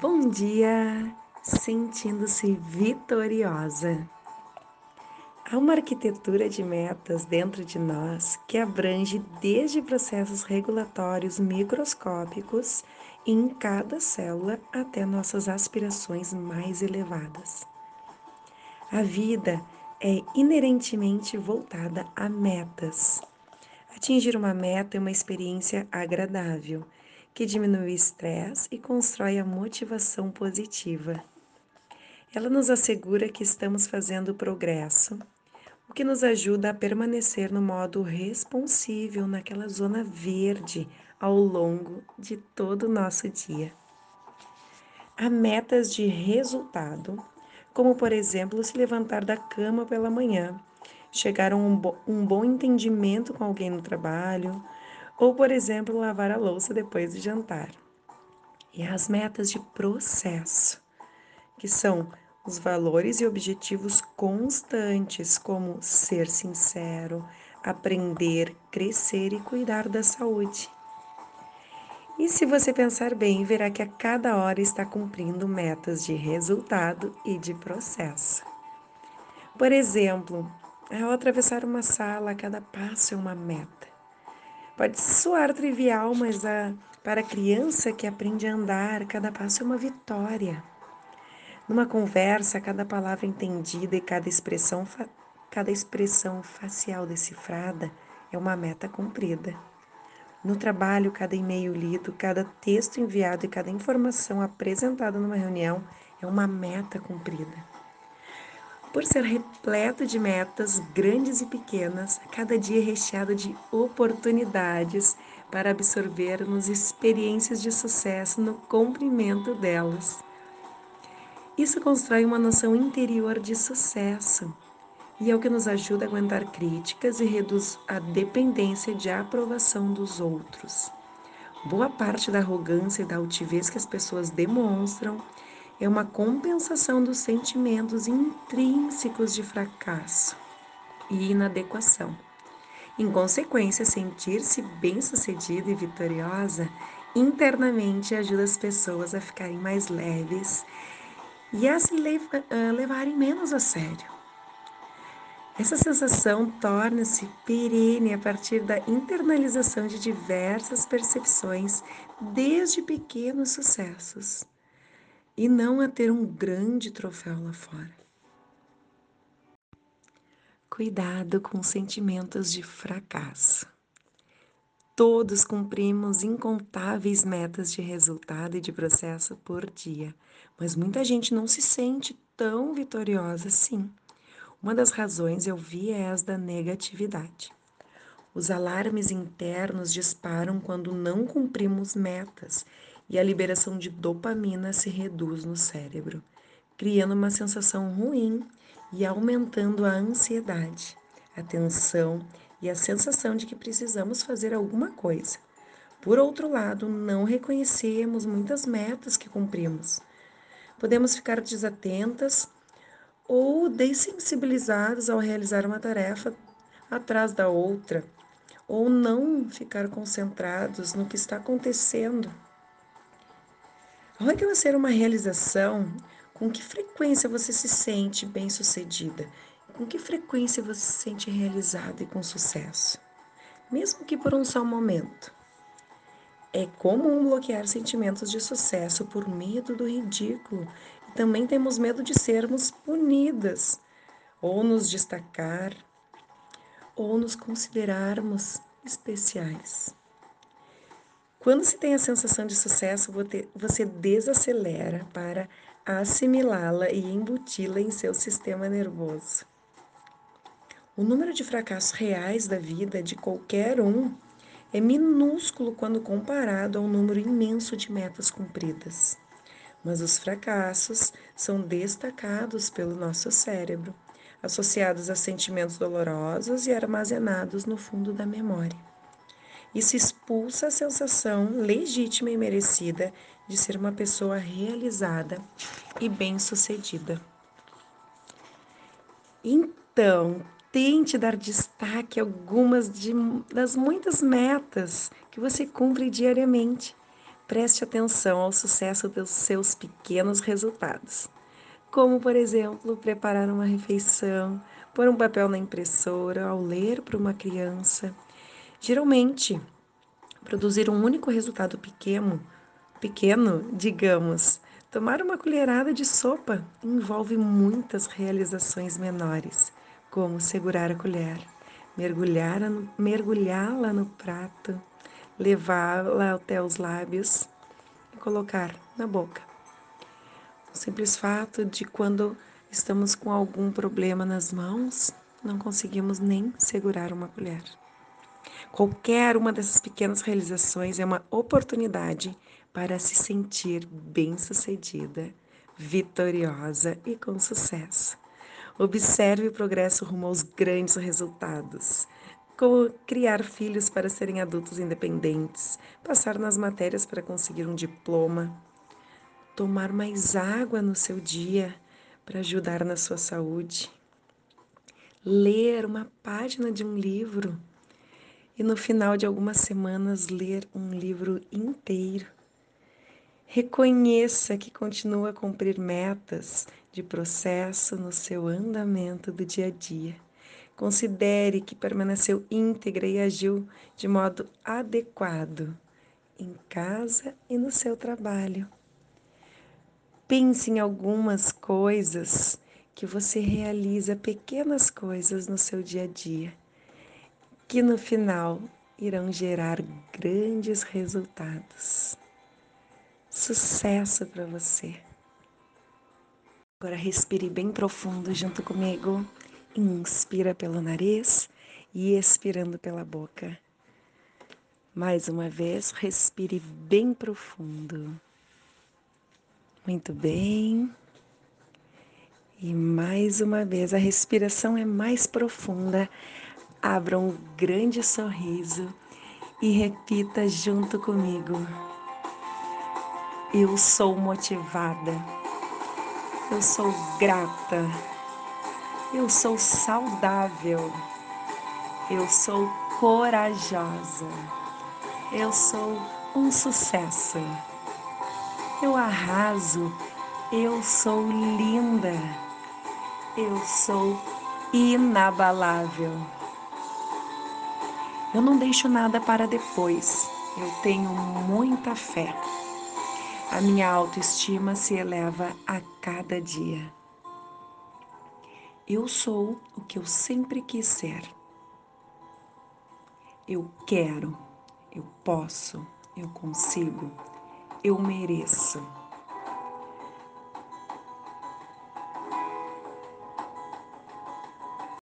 Bom dia, sentindo-se vitoriosa. Há uma arquitetura de metas dentro de nós que abrange desde processos regulatórios microscópicos em cada célula até nossas aspirações mais elevadas. A vida é inerentemente voltada a metas. Atingir uma meta é uma experiência agradável que diminui o estresse e constrói a motivação positiva. Ela nos assegura que estamos fazendo progresso, o que nos ajuda a permanecer no modo responsível naquela zona verde ao longo de todo o nosso dia. Há metas de resultado, como por exemplo se levantar da cama pela manhã, chegar a um, bo um bom entendimento com alguém no trabalho, ou, por exemplo, lavar a louça depois de jantar. E as metas de processo, que são os valores e objetivos constantes, como ser sincero, aprender, crescer e cuidar da saúde. E se você pensar bem, verá que a cada hora está cumprindo metas de resultado e de processo. Por exemplo, ao atravessar uma sala, cada passo é uma meta. Pode soar trivial, mas a, para a criança que aprende a andar, cada passo é uma vitória. Numa conversa, cada palavra entendida e cada expressão, cada expressão facial decifrada é uma meta cumprida. No trabalho, cada e-mail lido, cada texto enviado e cada informação apresentada numa reunião é uma meta cumprida. Por ser repleto de metas grandes e pequenas, cada dia é recheado de oportunidades para absorvermos experiências de sucesso no cumprimento delas. Isso constrói uma noção interior de sucesso e é o que nos ajuda a aguentar críticas e reduz a dependência de aprovação dos outros. Boa parte da arrogância e da altivez que as pessoas demonstram é uma compensação dos sentimentos intrínsecos de fracasso e inadequação. Em consequência, sentir-se bem-sucedida e vitoriosa internamente ajuda as pessoas a ficarem mais leves e a se levarem menos a sério. Essa sensação torna-se perene a partir da internalização de diversas percepções, desde pequenos sucessos e não a ter um grande troféu lá fora. Cuidado com sentimentos de fracasso. Todos cumprimos incontáveis metas de resultado e de processo por dia, mas muita gente não se sente tão vitoriosa assim. Uma das razões é o viés da negatividade. Os alarmes internos disparam quando não cumprimos metas e a liberação de dopamina se reduz no cérebro, criando uma sensação ruim e aumentando a ansiedade, a tensão e a sensação de que precisamos fazer alguma coisa. Por outro lado, não reconhecemos muitas metas que cumprimos. Podemos ficar desatentas ou dessensibilizados ao realizar uma tarefa atrás da outra, ou não ficar concentrados no que está acontecendo ao reconhecer uma realização, com que frequência você se sente bem-sucedida? Com que frequência você se sente realizado e com sucesso? Mesmo que por um só momento. É comum bloquear sentimentos de sucesso por medo do ridículo e também temos medo de sermos punidas, ou nos destacar, ou nos considerarmos especiais. Quando se tem a sensação de sucesso, você desacelera para assimilá-la e embuti-la em seu sistema nervoso. O número de fracassos reais da vida de qualquer um é minúsculo quando comparado ao número imenso de metas cumpridas. Mas os fracassos são destacados pelo nosso cérebro, associados a sentimentos dolorosos e armazenados no fundo da memória. Isso expulsa a sensação legítima e merecida de ser uma pessoa realizada e bem-sucedida. Então, tente dar destaque a algumas de, das muitas metas que você cumpre diariamente. Preste atenção ao sucesso dos seus pequenos resultados, como, por exemplo, preparar uma refeição, pôr um papel na impressora, ao ler para uma criança. Geralmente, produzir um único resultado pequeno, pequeno, digamos, tomar uma colherada de sopa envolve muitas realizações menores, como segurar a colher, mergulhá-la no, prato, levá-la até os lábios e colocar na boca. O simples fato de quando estamos com algum problema nas mãos, não conseguimos nem segurar uma colher. Qualquer uma dessas pequenas realizações é uma oportunidade para se sentir bem-sucedida, vitoriosa e com sucesso. Observe o progresso rumo aos grandes resultados como criar filhos para serem adultos independentes, passar nas matérias para conseguir um diploma, tomar mais água no seu dia para ajudar na sua saúde, ler uma página de um livro e no final de algumas semanas ler um livro inteiro. Reconheça que continua a cumprir metas de processo no seu andamento do dia a dia. Considere que permaneceu íntegra e agiu de modo adequado em casa e no seu trabalho. Pense em algumas coisas que você realiza, pequenas coisas no seu dia a dia, que no final irão gerar grandes resultados. Sucesso para você! Agora respire bem profundo junto comigo. Inspira pelo nariz e expirando pela boca. Mais uma vez, respire bem profundo. Muito bem. E mais uma vez, a respiração é mais profunda. Abra um grande sorriso e repita junto comigo. Eu sou motivada. Eu sou grata. Eu sou saudável. Eu sou corajosa. Eu sou um sucesso. Eu arraso. Eu sou linda. Eu sou inabalável. Eu não deixo nada para depois. Eu tenho muita fé. A minha autoestima se eleva a cada dia. Eu sou o que eu sempre quis ser. Eu quero, eu posso, eu consigo, eu mereço.